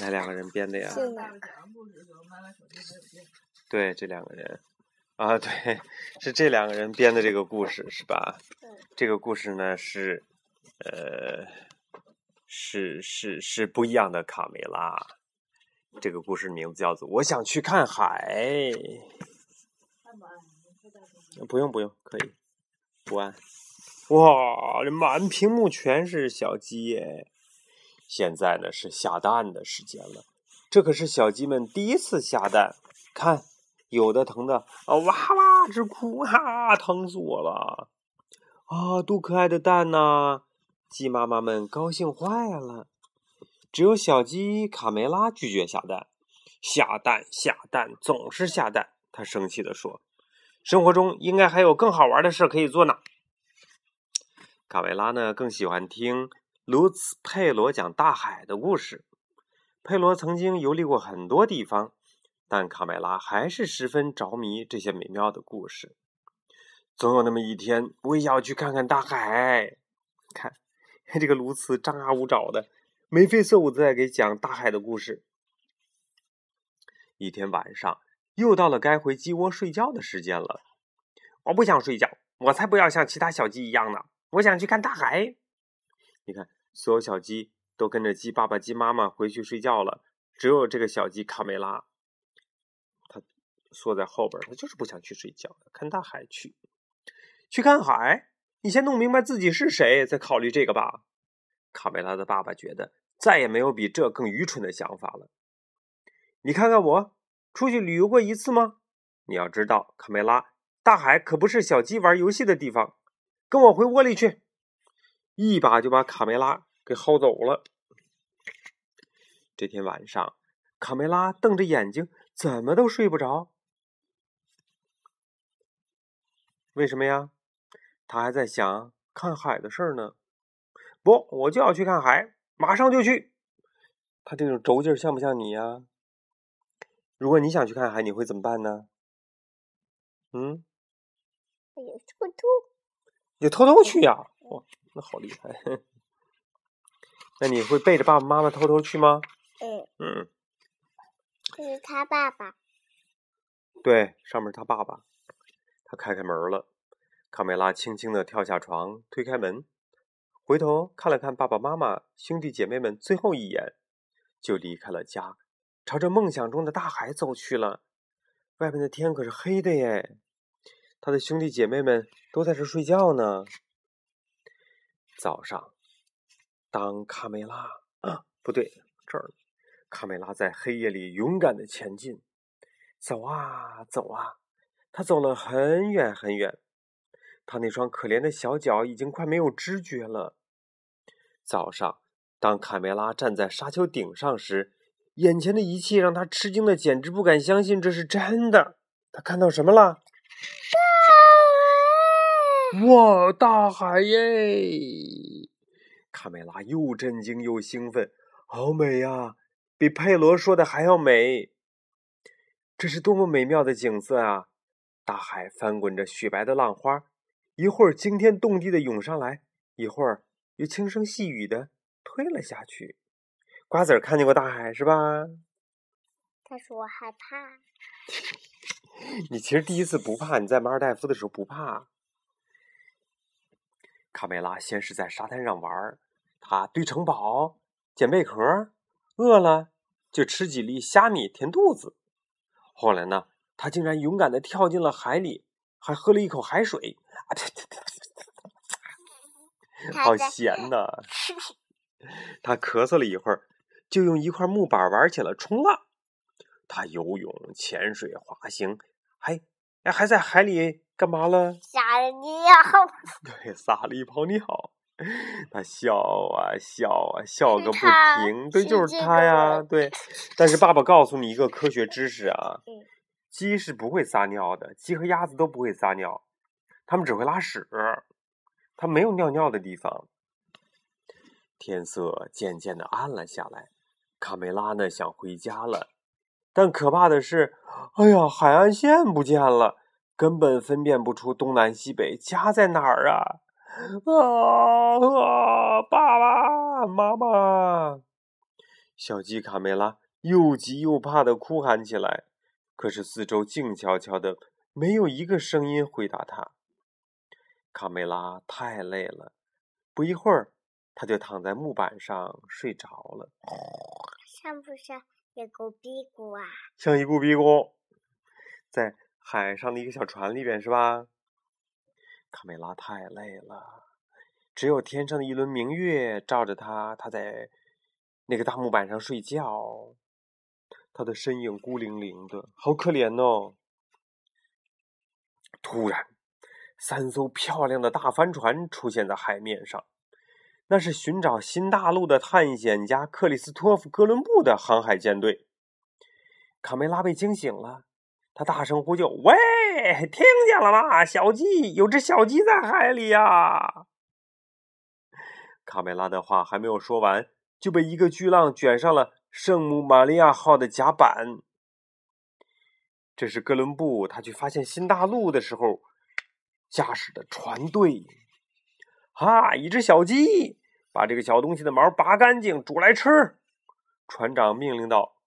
哪两个人编的呀？是的。对，这两个人，啊，对，是这两个人编的这个故事，是吧？这个故事呢是，呃，是是是不一样的卡梅拉。这个故事名字叫做《我想去看海》。不用不用，可以不按。哇，这满屏幕全是小鸡耶！现在呢是下蛋的时间了，这可是小鸡们第一次下蛋。看，有的疼的啊哇哇直哭，啊，疼死我了！啊，多可爱的蛋呐！鸡妈妈们高兴坏了。只有小鸡卡梅拉拒绝下蛋，下蛋下蛋总是下蛋。他生气地说：“生活中应该还有更好玩的事可以做呢。”卡梅拉呢更喜欢听卢茨佩罗讲大海的故事。佩罗曾经游历过很多地方，但卡梅拉还是十分着迷这些美妙的故事。总有那么一天，我也要去看看大海。看，这个卢茨张牙舞爪的。眉飞色舞的在给讲大海的故事。一天晚上，又到了该回鸡窝睡觉的时间了。我不想睡觉，我才不要像其他小鸡一样呢！我想去看大海。你看，所有小鸡都跟着鸡爸爸、鸡妈妈回去睡觉了，只有这个小鸡卡梅拉，它缩在后边，它就是不想去睡觉，看大海去。去看海？你先弄明白自己是谁，再考虑这个吧。卡梅拉的爸爸觉得再也没有比这更愚蠢的想法了。你看看我，出去旅游过一次吗？你要知道，卡梅拉，大海可不是小鸡玩游戏的地方。跟我回窝里去！一把就把卡梅拉给薅走了。这天晚上，卡梅拉瞪着眼睛，怎么都睡不着。为什么呀？他还在想看海的事儿呢。不，我就要去看海，马上就去。他这种轴劲儿像不像你呀？如果你想去看海，你会怎么办呢？嗯？偷偷，你偷偷去呀？哇，那好厉害！那你会背着爸爸妈妈偷偷去吗？嗯。嗯。这是他爸爸。对，上面是他爸爸。他开开门了，卡梅拉轻轻的跳下床，推开门。回头看了看爸爸妈妈、兄弟姐妹们最后一眼，就离开了家，朝着梦想中的大海走去了。外面的天可是黑的耶，他的兄弟姐妹们都在这睡觉呢。早上，当卡梅拉啊，不对，这儿，卡梅拉在黑夜里勇敢的前进，走啊走啊，他走了很远很远，他那双可怜的小脚已经快没有知觉了。早上，当卡梅拉站在沙丘顶上时，眼前的一切让他吃惊的简直不敢相信这是真的。他看到什么了？哇，大海耶！卡梅拉又震惊又兴奋，好美呀，比佩罗说的还要美。这是多么美妙的景色啊！大海翻滚着雪白的浪花，一会儿惊天动地的涌上来，一会儿。又轻声细语的退了下去。瓜子儿看见过大海是吧？但是我害怕。你其实第一次不怕，你在马尔代夫的时候不怕。卡梅拉先是在沙滩上玩，他堆城堡、捡贝壳，饿了就吃几粒虾米填肚子。后来呢，他竟然勇敢的跳进了海里，还喝了一口海水。啊！好咸呐！他咳嗽了一会儿，就用一块木板玩起了冲浪。他游泳、潜水、滑行，还还在海里干嘛了？撒了尿。对，撒了一泡尿。他笑啊笑啊笑个不停。对，就是他呀。对，但是爸爸告诉你一个科学知识啊，鸡是不会撒尿的，鸡和鸭子都不会撒尿，它们只会拉屎。它没有尿尿的地方。天色渐渐的暗了下来，卡梅拉呢想回家了，但可怕的是，哎呀，海岸线不见了，根本分辨不出东南西北，家在哪儿啊？啊啊！爸爸妈妈，小鸡卡梅拉又急又怕的哭喊起来。可是四周静悄悄的，没有一个声音回答他。卡梅拉太累了，不一会儿，他就躺在木板上睡着了。像不像一个屁股啊？像一股屁股，在海上的一个小船里边，是吧？卡梅拉太累了，只有天上的一轮明月照着他，他在那个大木板上睡觉，他的身影孤零零的，好可怜哦。突然，三艘漂亮的大帆船出现在海面上，那是寻找新大陆的探险家克里斯托夫·哥伦布的航海舰队。卡梅拉被惊醒了，他大声呼救：“喂，听见了吗？小鸡，有只小鸡在海里呀！”卡梅拉的话还没有说完，就被一个巨浪卷上了圣母玛利亚号的甲板。这是哥伦布他去发现新大陆的时候驾驶的船队。哈，一只小鸡，把这个小东西的毛拔干净，煮来吃。船长命令道。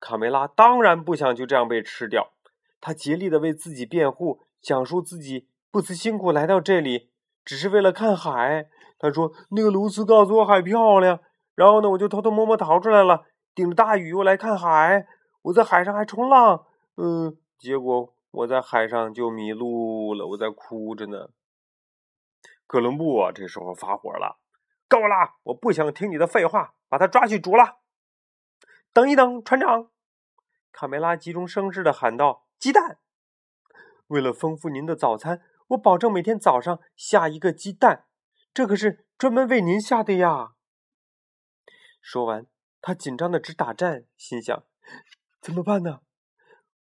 卡梅拉当然不想就这样被吃掉，他竭力的为自己辩护，讲述自己不辞辛苦来到这里，只是为了看海。他说：“那个卢斯告诉我海漂亮，然后呢，我就偷偷摸摸逃出来了，顶着大雨我来看海。我在海上还冲浪，嗯，结果我在海上就迷路了，我在哭着呢。”哥伦布啊，这时候发火了：“够了，我不想听你的废话，把他抓去煮了。”等一等，船长！卡梅拉急中生智的喊道：“鸡蛋！为了丰富您的早餐，我保证每天早上下一个鸡蛋，这可是专门为您下的呀！”说完，他紧张的直打颤，心想：“怎么办呢？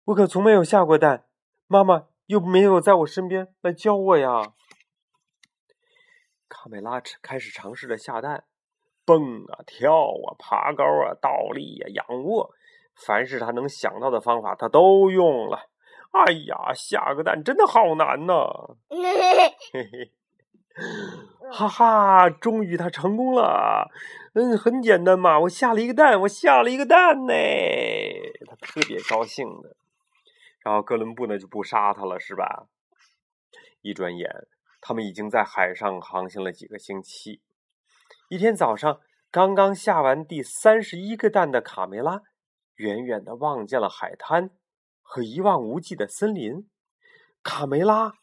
我可从没有下过蛋，妈妈又没有在我身边来教我呀！”卡梅拉开始尝试着下蛋。蹦啊，跳啊，爬高啊，倒立呀，仰卧，凡是他能想到的方法，他都用了。哎呀，下个蛋真的好难呐！嘿嘿，哈哈，终于他成功了。嗯，很简单嘛，我下了一个蛋，我下了一个蛋呢。他特别高兴的。然后哥伦布呢就不杀他了，是吧？一转眼，他们已经在海上航行了几个星期。一天早上，刚刚下完第三十一个蛋的卡梅拉，远远的望见了海滩和一望无际的森林。卡梅拉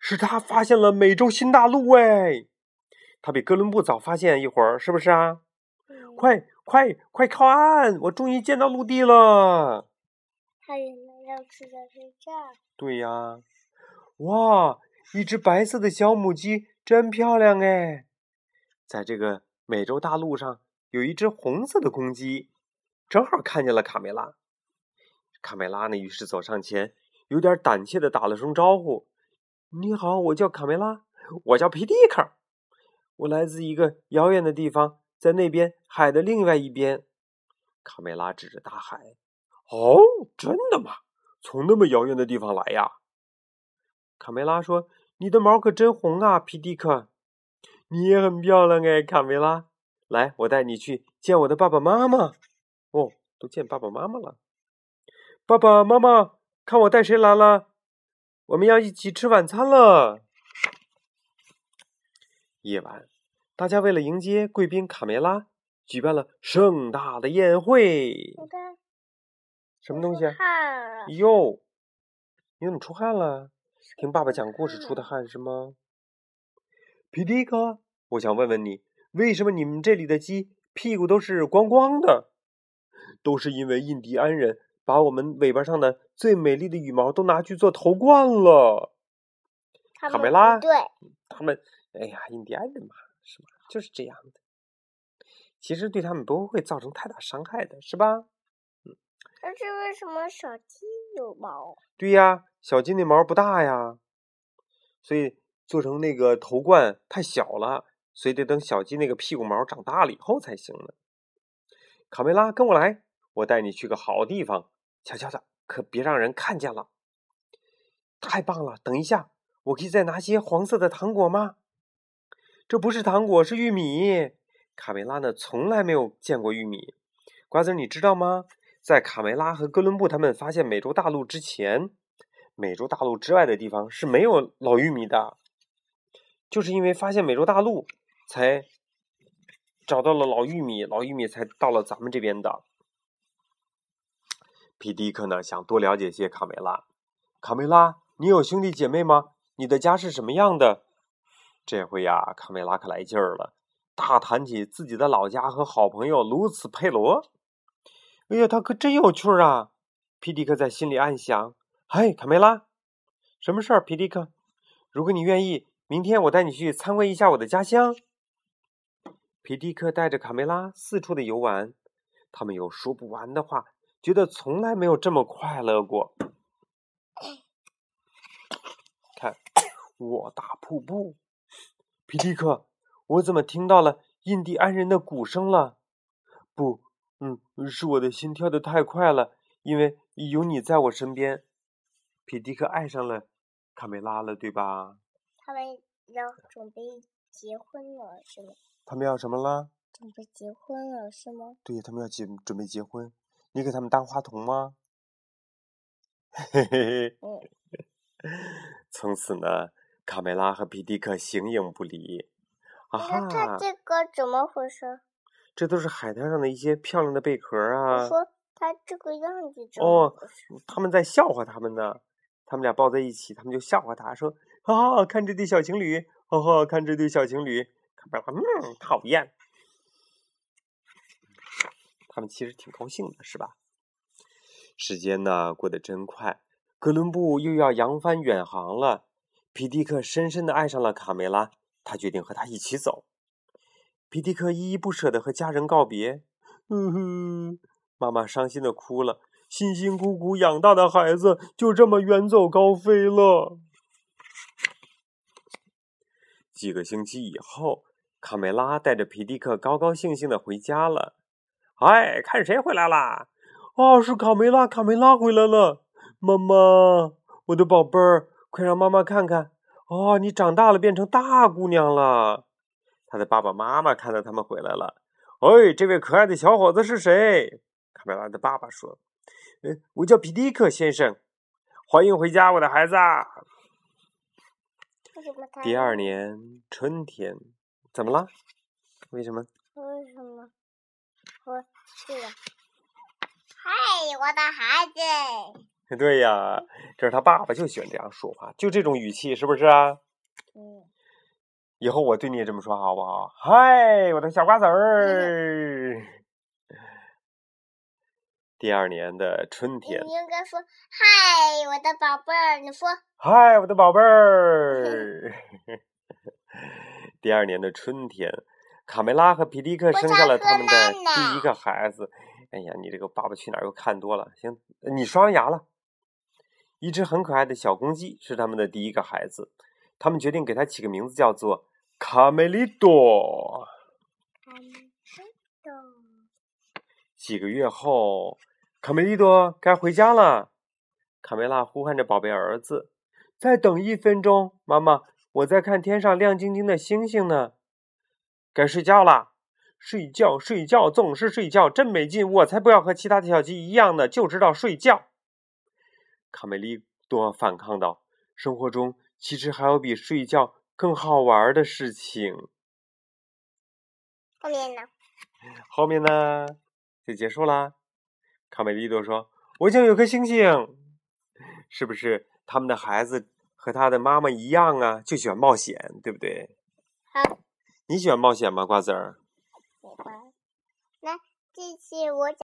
是他发现了美洲新大陆哎！他比哥伦布早发现一会儿，是不是啊？快快快靠岸！我终于见到陆地了。他原来要吃的是这儿。对呀，哇，一只白色的小母鸡，真漂亮哎！在这个美洲大陆上，有一只红色的公鸡，正好看见了卡梅拉。卡梅拉呢，于是走上前，有点胆怯的打了声招呼：“你好，我叫卡梅拉，我叫皮迪克，我来自一个遥远的地方，在那边海的另外一边。”卡梅拉指着大海：“哦，真的吗？从那么遥远的地方来呀？”卡梅拉说：“你的毛可真红啊，皮迪克。”你也很漂亮哎，卡梅拉。来，我带你去见我的爸爸妈妈。哦，都见爸爸妈妈了。爸爸妈妈，看我带谁来了？我们要一起吃晚餐了。夜晚，大家为了迎接贵宾卡梅拉，举办了盛大的宴会。什么东西？汗。哟，你怎么出汗了？听爸爸讲故事出的汗是吗？皮迪克，我想问问你，为什么你们这里的鸡屁股都是光光的？都是因为印第安人把我们尾巴上的最美丽的羽毛都拿去做头冠了。卡梅拉，对，他们，哎呀，印第安人嘛，是吧？就是这样的。其实对他们不会造成太大伤害的，是吧？嗯。但是为什么小鸡有毛？对呀，小鸡那毛不大呀，所以。做成那个头冠太小了，所以得等小鸡那个屁股毛长大了以后才行呢。卡梅拉，跟我来，我带你去个好地方，悄悄的，可别让人看见了。太棒了！等一下，我可以再拿些黄色的糖果吗？这不是糖果，是玉米。卡梅拉呢，从来没有见过玉米，瓜子，你知道吗？在卡梅拉和哥伦布他们发现美洲大陆之前，美洲大陆之外的地方是没有老玉米的，就是因为发现美洲大陆，才找到了老玉米，老玉米才到了咱们这边的。皮迪克呢，想多了解些卡梅拉。卡梅拉，你有兄弟姐妹吗？你的家是什么样的？这回呀，卡梅拉可来劲儿了，大谈起自己的老家和好朋友卢茨佩罗。哎呀，他可真有趣啊！皮迪克在心里暗想：“嗨，卡梅拉，什么事儿？”皮迪克，如果你愿意，明天我带你去参观一下我的家乡。皮迪克带着卡梅拉四处的游玩，他们有说不完的话，觉得从来没有这么快乐过。看，我大瀑布。皮迪克，我怎么听到了印第安人的鼓声了？不，嗯，是我的心跳的太快了，因为有你在我身边。皮迪克爱上了卡梅拉了，对吧？他们要准备结婚了，是吗？他们要什么了？准备结婚了，是吗？对，他们要结准备结婚。你给他们当花童吗？嘿嘿嘿。嗯。从此呢？卡梅拉和皮迪克形影不离。啊哈！他这个怎么回事？这都是海滩上的一些漂亮的贝壳啊。我说他这个样子？哦，他们在笑话他们呢。他们俩抱在一起，他们就笑话他说：“哈哈，看这对小情侣，哈哈，看这对小情侣。”，嗯，讨厌。他们其实挺高兴的，是吧？时间呢，过得真快。哥伦布又要扬帆远航了。皮迪克深深的爱上了卡梅拉，他决定和她一起走。皮迪克依依不舍的和家人告别，嗯哼，妈妈伤心的哭了，辛辛苦苦养大的孩子就这么远走高飞了。几个星期以后，卡梅拉带着皮迪克高高兴兴的回家了。哎，看谁回来啦？哦，是卡梅拉，卡梅拉回来了。妈妈，我的宝贝儿。快让妈妈看看！哦，你长大了，变成大姑娘了。他的爸爸妈妈看到他们回来了。哎，这位可爱的小伙子是谁？卡梅拉的爸爸说：“嗯，我叫皮迪克先生，欢迎回家，我的孩子。”第二年春天，怎么了？为什么？为什么？我去了。嗨，我的孩子。对呀，这是他爸爸就喜欢这样说话，就这种语气，是不是啊？嗯。以后我对你也这么说，好不好？嗨，我的小瓜子儿。第二年的春天。你应该说：“嗨，我的宝贝儿。”你说：“嗨，我的宝贝 儿。”第二年的春天，卡梅拉和皮迪克生下了他们的第一个孩子。哎呀，你这个《爸爸去哪儿》又看多了。行，你刷完牙了。一只很可爱的小公鸡是他们的第一个孩子，他们决定给它起个名字，叫做卡梅利多。几个月后，卡梅利多该回家了。卡梅拉呼唤着宝贝儿子：“再等一分钟，妈妈，我在看天上亮晶晶的星星呢。”该睡觉啦，睡觉睡觉总是睡觉，真没劲！我才不要和其他的小鸡一样呢，就知道睡觉。卡梅利多反抗道：“生活中其实还有比睡觉更好玩的事情。”后面呢？后面呢？就结束啦。卡梅利多说：“我想有颗星星，是不是？他们的孩子和他的妈妈一样啊，就喜欢冒险，对不对？”好。你喜欢冒险吗，瓜子儿？喜欢。那这次我讲。